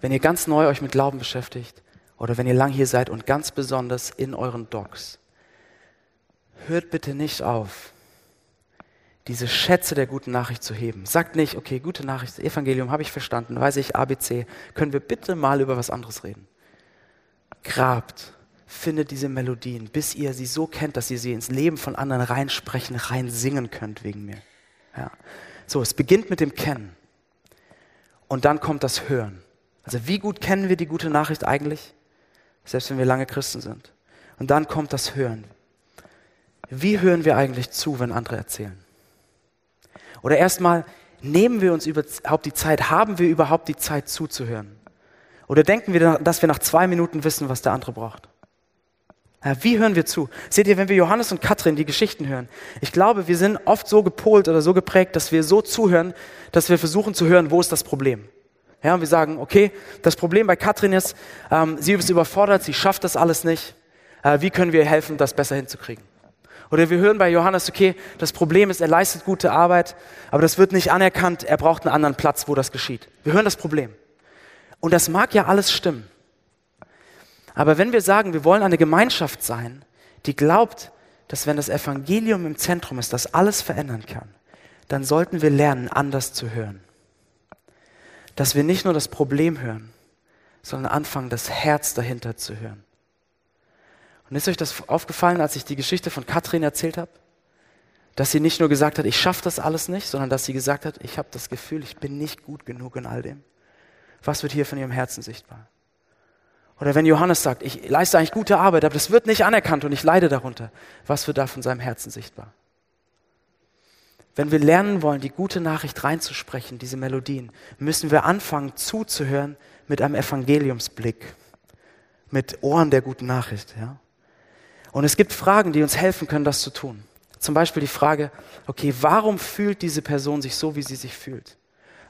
wenn ihr ganz neu euch mit Glauben beschäftigt oder wenn ihr lang hier seid und ganz besonders in euren Docs, hört bitte nicht auf, diese Schätze der guten Nachricht zu heben. Sagt nicht, okay, gute Nachricht, Evangelium habe ich verstanden, weiß ich, ABC, können wir bitte mal über was anderes reden. Grabt, findet diese Melodien, bis ihr sie so kennt, dass ihr sie ins Leben von anderen reinsprechen, rein singen könnt wegen mir. Ja. So, es beginnt mit dem Kennen. Und dann kommt das Hören. Also wie gut kennen wir die gute Nachricht eigentlich? Selbst wenn wir lange Christen sind. Und dann kommt das Hören. Wie hören wir eigentlich zu, wenn andere erzählen? Oder erstmal, nehmen wir uns überhaupt die Zeit, haben wir überhaupt die Zeit zuzuhören? Oder denken wir, dass wir nach zwei Minuten wissen, was der andere braucht? Ja, wie hören wir zu? Seht ihr, wenn wir Johannes und Katrin die Geschichten hören, ich glaube, wir sind oft so gepolt oder so geprägt, dass wir so zuhören, dass wir versuchen zu hören, wo ist das Problem? Ja, und wir sagen, okay, das Problem bei Katrin ist, ähm, sie ist überfordert, sie schafft das alles nicht. Äh, wie können wir helfen, das besser hinzukriegen? Oder wir hören bei Johannes, okay, das Problem ist, er leistet gute Arbeit, aber das wird nicht anerkannt, er braucht einen anderen Platz, wo das geschieht. Wir hören das Problem. Und das mag ja alles stimmen. Aber wenn wir sagen, wir wollen eine Gemeinschaft sein, die glaubt, dass wenn das Evangelium im Zentrum ist, das alles verändern kann, dann sollten wir lernen, anders zu hören dass wir nicht nur das Problem hören, sondern anfangen, das Herz dahinter zu hören. Und ist euch das aufgefallen, als ich die Geschichte von Katrin erzählt habe? Dass sie nicht nur gesagt hat, ich schaffe das alles nicht, sondern dass sie gesagt hat, ich habe das Gefühl, ich bin nicht gut genug in all dem. Was wird hier von ihrem Herzen sichtbar? Oder wenn Johannes sagt, ich leiste eigentlich gute Arbeit, aber das wird nicht anerkannt und ich leide darunter. Was wird da von seinem Herzen sichtbar? Wenn wir lernen wollen, die gute Nachricht reinzusprechen, diese Melodien, müssen wir anfangen zuzuhören mit einem Evangeliumsblick, mit Ohren der guten Nachricht. Ja? Und es gibt Fragen, die uns helfen können, das zu tun. Zum Beispiel die Frage, okay, warum fühlt diese Person sich so, wie sie sich fühlt?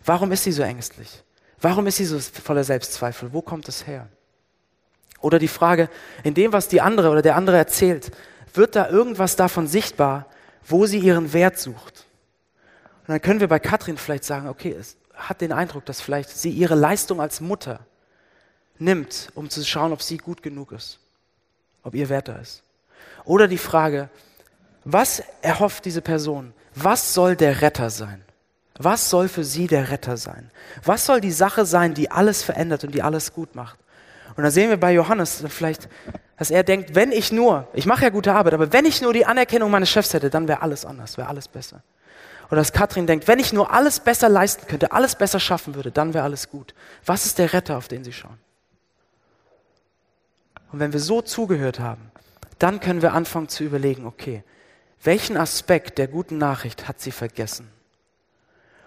Warum ist sie so ängstlich? Warum ist sie so voller Selbstzweifel? Wo kommt es her? Oder die Frage, in dem, was die andere oder der andere erzählt, wird da irgendwas davon sichtbar, wo sie ihren Wert sucht? Und dann können wir bei Katrin vielleicht sagen, okay, es hat den Eindruck, dass vielleicht sie ihre Leistung als Mutter nimmt, um zu schauen, ob sie gut genug ist, ob ihr Wert da ist. Oder die Frage, was erhofft diese Person? Was soll der Retter sein? Was soll für sie der Retter sein? Was soll die Sache sein, die alles verändert und die alles gut macht? Und da sehen wir bei Johannes vielleicht, dass er denkt, wenn ich nur, ich mache ja gute Arbeit, aber wenn ich nur die Anerkennung meines Chefs hätte, dann wäre alles anders, wäre alles besser. Oder dass Katrin denkt, wenn ich nur alles besser leisten könnte, alles besser schaffen würde, dann wäre alles gut. Was ist der Retter, auf den sie schauen? Und wenn wir so zugehört haben, dann können wir anfangen zu überlegen, okay, welchen Aspekt der guten Nachricht hat sie vergessen?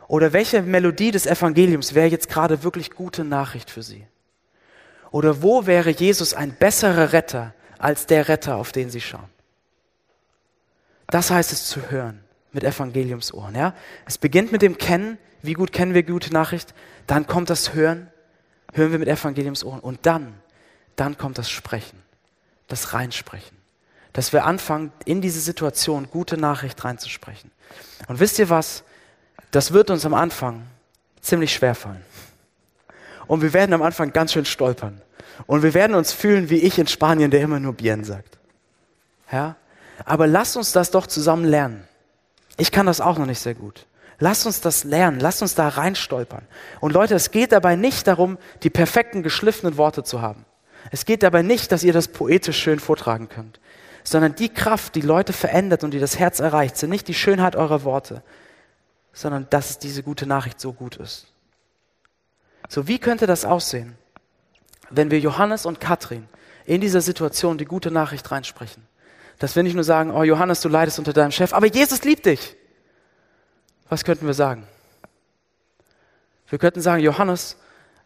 Oder welche Melodie des Evangeliums wäre jetzt gerade wirklich gute Nachricht für sie? Oder wo wäre Jesus ein besserer Retter als der Retter, auf den sie schauen? Das heißt es zu hören mit Evangeliumsohren. Ja? Es beginnt mit dem Kennen, wie gut kennen wir gute Nachricht, dann kommt das Hören, hören wir mit Evangeliumsohren und dann, dann kommt das Sprechen, das Reinsprechen. Dass wir anfangen, in diese Situation gute Nachricht reinzusprechen. Und wisst ihr was? Das wird uns am Anfang ziemlich schwer fallen. Und wir werden am Anfang ganz schön stolpern. Und wir werden uns fühlen wie ich in Spanien, der immer nur Bien sagt. Ja? Aber lasst uns das doch zusammen lernen. Ich kann das auch noch nicht sehr gut. Lasst uns das lernen, lasst uns da reinstolpern. Und Leute, es geht dabei nicht darum, die perfekten, geschliffenen Worte zu haben. Es geht dabei nicht, dass ihr das poetisch schön vortragen könnt, sondern die Kraft, die Leute verändert und die das Herz erreicht, sind nicht die Schönheit eurer Worte, sondern dass diese gute Nachricht so gut ist. So, wie könnte das aussehen, wenn wir Johannes und Katrin in dieser Situation die gute Nachricht reinsprechen? Dass wir nicht nur sagen, oh Johannes, du leidest unter deinem Chef, aber Jesus liebt dich. Was könnten wir sagen? Wir könnten sagen, Johannes,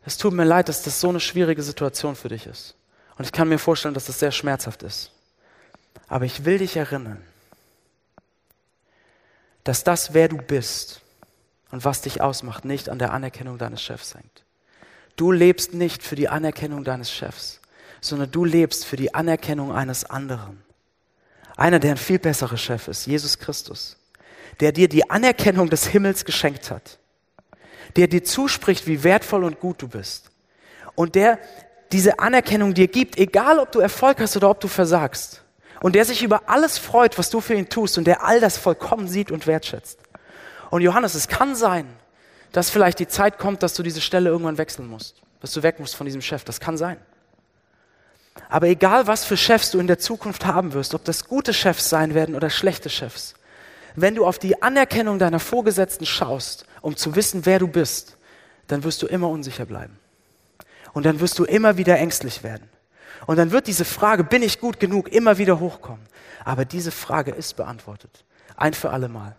Es tut mir leid, dass das so eine schwierige Situation für dich ist. Und ich kann mir vorstellen, dass das sehr schmerzhaft ist. Aber ich will dich erinnern, dass das, wer du bist und was dich ausmacht, nicht an der Anerkennung deines Chefs hängt. Du lebst nicht für die Anerkennung deines Chefs, sondern du lebst für die Anerkennung eines anderen. Einer, der ein viel besserer Chef ist, Jesus Christus, der dir die Anerkennung des Himmels geschenkt hat, der dir zuspricht, wie wertvoll und gut du bist und der diese Anerkennung dir gibt, egal ob du Erfolg hast oder ob du versagst und der sich über alles freut, was du für ihn tust und der all das vollkommen sieht und wertschätzt. Und Johannes, es kann sein, dass vielleicht die Zeit kommt, dass du diese Stelle irgendwann wechseln musst, dass du weg musst von diesem Chef. Das kann sein. Aber egal, was für Chefs du in der Zukunft haben wirst, ob das gute Chefs sein werden oder schlechte Chefs, wenn du auf die Anerkennung deiner Vorgesetzten schaust, um zu wissen, wer du bist, dann wirst du immer unsicher bleiben. Und dann wirst du immer wieder ängstlich werden. Und dann wird diese Frage, bin ich gut genug, immer wieder hochkommen. Aber diese Frage ist beantwortet. Ein für alle Mal.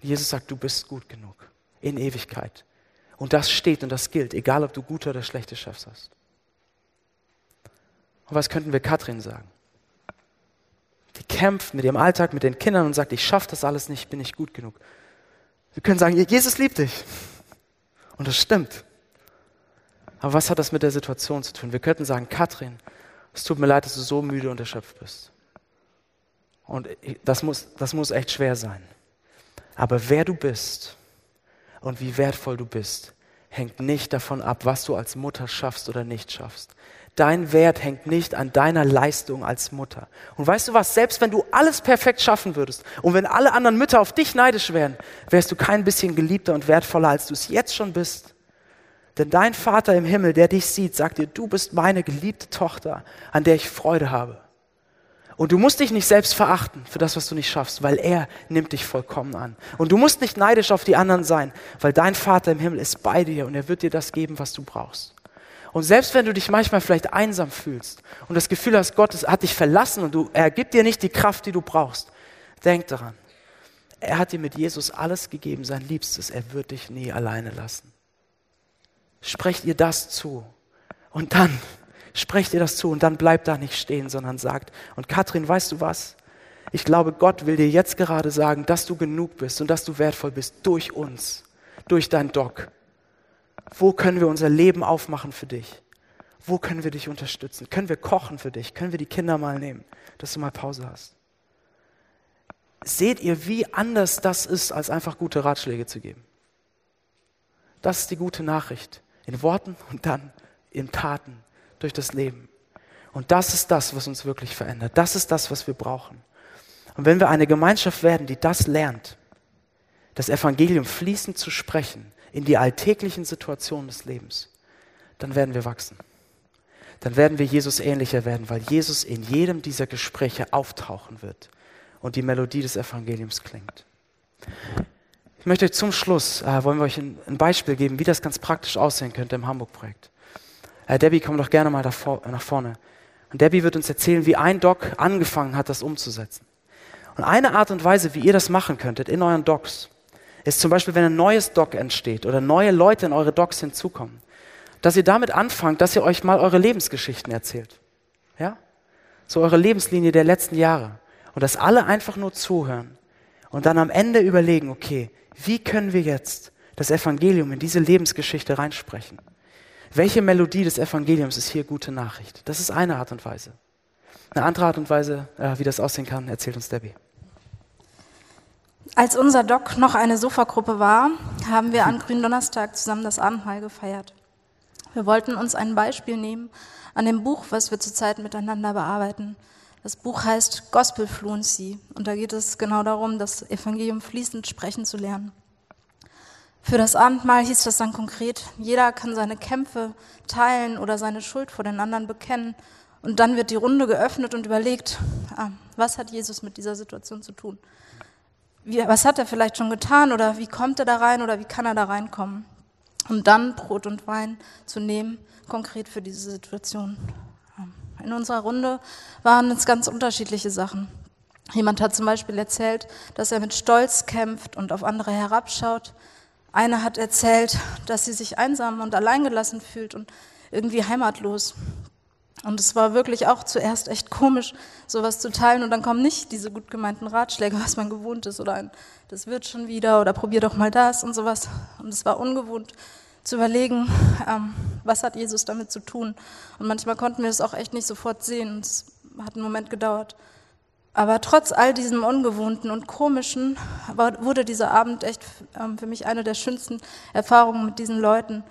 Jesus sagt, du bist gut genug. In Ewigkeit. Und das steht und das gilt, egal ob du gute oder schlechte Chefs hast. Und was könnten wir Katrin sagen? Die kämpft mit ihrem Alltag, mit den Kindern und sagt, ich schaffe das alles nicht, bin nicht gut genug. Wir können sagen, Jesus liebt dich. Und das stimmt. Aber was hat das mit der Situation zu tun? Wir könnten sagen, Katrin, es tut mir leid, dass du so müde und erschöpft bist. Und das muss, das muss echt schwer sein. Aber wer du bist und wie wertvoll du bist, hängt nicht davon ab, was du als Mutter schaffst oder nicht schaffst. Dein Wert hängt nicht an deiner Leistung als Mutter. Und weißt du was, selbst wenn du alles perfekt schaffen würdest und wenn alle anderen Mütter auf dich neidisch wären, wärst du kein bisschen geliebter und wertvoller, als du es jetzt schon bist. Denn dein Vater im Himmel, der dich sieht, sagt dir, du bist meine geliebte Tochter, an der ich Freude habe. Und du musst dich nicht selbst verachten für das, was du nicht schaffst, weil er nimmt dich vollkommen an. Und du musst nicht neidisch auf die anderen sein, weil dein Vater im Himmel ist bei dir und er wird dir das geben, was du brauchst. Und selbst wenn du dich manchmal vielleicht einsam fühlst und das Gefühl hast, Gott hat dich verlassen und du, er gibt dir nicht die Kraft, die du brauchst, denk daran. Er hat dir mit Jesus alles gegeben, sein Liebstes. Er wird dich nie alleine lassen. Sprecht ihr das zu. Und dann sprecht ihr das zu und dann bleibt da nicht stehen, sondern sagt, und Katrin, weißt du was? Ich glaube, Gott will dir jetzt gerade sagen, dass du genug bist und dass du wertvoll bist durch uns, durch dein Doc. Wo können wir unser Leben aufmachen für dich? Wo können wir dich unterstützen? Können wir kochen für dich? Können wir die Kinder mal nehmen, dass du mal Pause hast? Seht ihr, wie anders das ist, als einfach gute Ratschläge zu geben? Das ist die gute Nachricht. In Worten und dann in Taten durch das Leben. Und das ist das, was uns wirklich verändert. Das ist das, was wir brauchen. Und wenn wir eine Gemeinschaft werden, die das lernt, das Evangelium fließend zu sprechen in die alltäglichen Situationen des Lebens, dann werden wir wachsen. Dann werden wir Jesus ähnlicher werden, weil Jesus in jedem dieser Gespräche auftauchen wird und die Melodie des Evangeliums klingt. Ich möchte euch zum Schluss, äh, wollen wir euch ein, ein, Beispiel geben, wie das ganz praktisch aussehen könnte im Hamburg-Projekt. Äh, Debbie, komm doch gerne mal davor, nach vorne. Und Debbie wird uns erzählen, wie ein Doc angefangen hat, das umzusetzen. Und eine Art und Weise, wie ihr das machen könntet in euren Docs, ist zum Beispiel, wenn ein neues Doc entsteht oder neue Leute in eure Docs hinzukommen, dass ihr damit anfangt, dass ihr euch mal eure Lebensgeschichten erzählt. Ja? So eure Lebenslinie der letzten Jahre. Und dass alle einfach nur zuhören und dann am Ende überlegen, okay, wie können wir jetzt das Evangelium in diese Lebensgeschichte reinsprechen? Welche Melodie des Evangeliums ist hier gute Nachricht? Das ist eine Art und Weise. Eine andere Art und Weise, äh, wie das aussehen kann, erzählt uns Debbie. Als unser Doc noch eine Sofagruppe war, haben wir an Gründonnerstag zusammen das Abendmahl gefeiert. Wir wollten uns ein Beispiel nehmen an dem Buch, was wir zurzeit miteinander bearbeiten. Das Buch heißt Gospel Fluency und da geht es genau darum, das Evangelium fließend sprechen zu lernen. Für das Abendmahl hieß das dann konkret, jeder kann seine Kämpfe teilen oder seine Schuld vor den anderen bekennen und dann wird die Runde geöffnet und überlegt, ah, was hat Jesus mit dieser Situation zu tun? Wie, was hat er vielleicht schon getan oder wie kommt er da rein oder wie kann er da reinkommen? Und dann Brot und Wein zu nehmen, konkret für diese Situation. In unserer Runde waren es ganz unterschiedliche Sachen. Jemand hat zum Beispiel erzählt, dass er mit Stolz kämpft und auf andere herabschaut. Eine hat erzählt, dass sie sich einsam und alleingelassen fühlt und irgendwie heimatlos. Und es war wirklich auch zuerst echt komisch, sowas zu teilen. Und dann kommen nicht diese gut gemeinten Ratschläge, was man gewohnt ist, oder ein, das wird schon wieder, oder probier doch mal das und sowas. Und es war ungewohnt zu überlegen, ähm, was hat Jesus damit zu tun. Und manchmal konnten wir das auch echt nicht sofort sehen. Es hat einen Moment gedauert. Aber trotz all diesem Ungewohnten und Komischen wurde dieser Abend echt ähm, für mich eine der schönsten Erfahrungen mit diesen Leuten.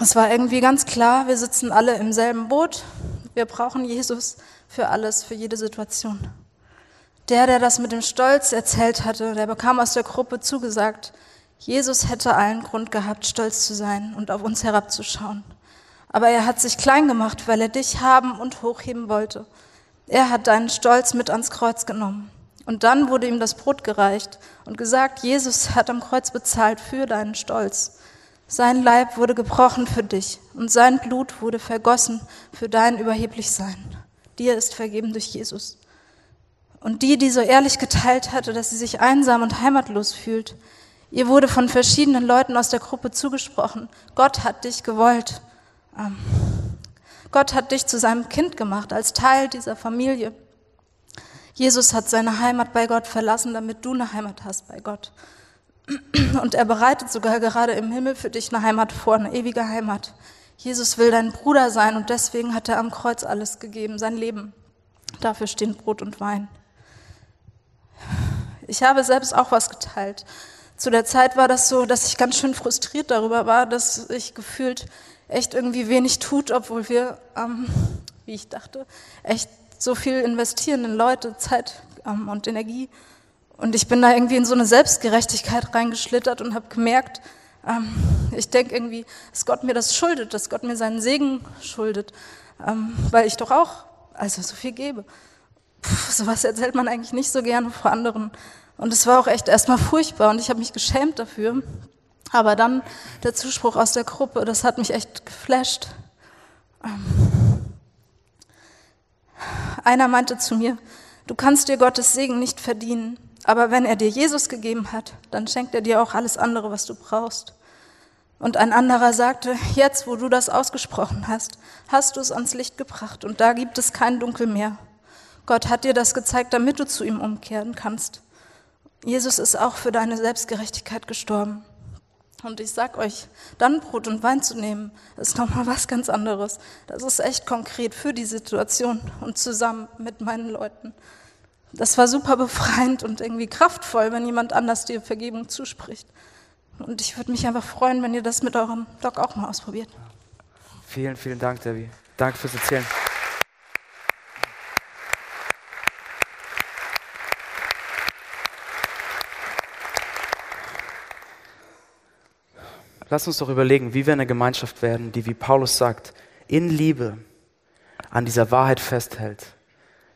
Es war irgendwie ganz klar, wir sitzen alle im selben Boot. Wir brauchen Jesus für alles, für jede Situation. Der, der das mit dem Stolz erzählt hatte, der bekam aus der Gruppe zugesagt, Jesus hätte allen Grund gehabt, stolz zu sein und auf uns herabzuschauen. Aber er hat sich klein gemacht, weil er dich haben und hochheben wollte. Er hat deinen Stolz mit ans Kreuz genommen. Und dann wurde ihm das Brot gereicht und gesagt, Jesus hat am Kreuz bezahlt für deinen Stolz. Sein Leib wurde gebrochen für dich und sein Blut wurde vergossen für dein Überheblichsein. Dir ist vergeben durch Jesus. Und die, die so ehrlich geteilt hatte, dass sie sich einsam und heimatlos fühlt, ihr wurde von verschiedenen Leuten aus der Gruppe zugesprochen, Gott hat dich gewollt. Ähm, Gott hat dich zu seinem Kind gemacht, als Teil dieser Familie. Jesus hat seine Heimat bei Gott verlassen, damit du eine Heimat hast bei Gott. Und er bereitet sogar gerade im Himmel für dich eine Heimat vor, eine ewige Heimat. Jesus will dein Bruder sein und deswegen hat er am Kreuz alles gegeben, sein Leben. Dafür stehen Brot und Wein. Ich habe selbst auch was geteilt. Zu der Zeit war das so, dass ich ganz schön frustriert darüber war, dass ich gefühlt echt irgendwie wenig tut, obwohl wir, ähm, wie ich dachte, echt so viel investieren in Leute, Zeit ähm, und Energie. Und ich bin da irgendwie in so eine Selbstgerechtigkeit reingeschlittert und habe gemerkt, ähm, ich denke irgendwie, dass Gott mir das schuldet, dass Gott mir seinen Segen schuldet, ähm, weil ich doch auch also so viel gebe. Puh, sowas erzählt man eigentlich nicht so gerne vor anderen. Und es war auch echt erstmal furchtbar und ich habe mich geschämt dafür. Aber dann der Zuspruch aus der Gruppe, das hat mich echt geflasht. Ähm, einer meinte zu mir, du kannst dir Gottes Segen nicht verdienen, aber wenn er dir Jesus gegeben hat, dann schenkt er dir auch alles andere, was du brauchst. Und ein anderer sagte, jetzt, wo du das ausgesprochen hast, hast du es ans Licht gebracht und da gibt es kein Dunkel mehr. Gott hat dir das gezeigt, damit du zu ihm umkehren kannst. Jesus ist auch für deine Selbstgerechtigkeit gestorben. Und ich sag euch, dann Brot und Wein zu nehmen, ist nochmal was ganz anderes. Das ist echt konkret für die Situation und zusammen mit meinen Leuten das war super befreiend und irgendwie kraftvoll, wenn jemand anders dir Vergebung zuspricht. Und ich würde mich einfach freuen, wenn ihr das mit eurem Doc auch mal ausprobiert. Vielen, vielen Dank, Debbie. Danke fürs Erzählen. Lass uns doch überlegen, wie wir eine Gemeinschaft werden, die, wie Paulus sagt, in Liebe an dieser Wahrheit festhält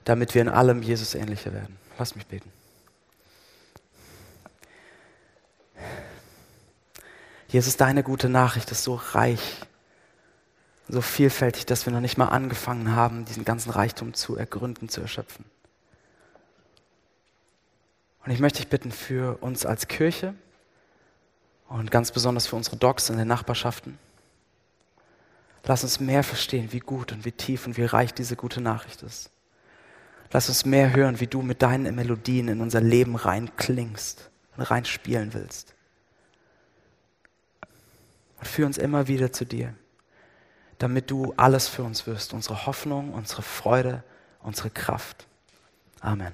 damit wir in allem Jesus ähnlicher werden. Lass mich beten. Jesus, deine gute Nachricht ist so reich, so vielfältig, dass wir noch nicht mal angefangen haben, diesen ganzen Reichtum zu ergründen, zu erschöpfen. Und ich möchte dich bitten für uns als Kirche und ganz besonders für unsere Docs in den Nachbarschaften. Lass uns mehr verstehen, wie gut und wie tief und wie reich diese gute Nachricht ist. Lass uns mehr hören, wie du mit deinen Melodien in unser Leben reinklingst und reinspielen willst. Und führ uns immer wieder zu dir, damit du alles für uns wirst, unsere Hoffnung, unsere Freude, unsere Kraft. Amen.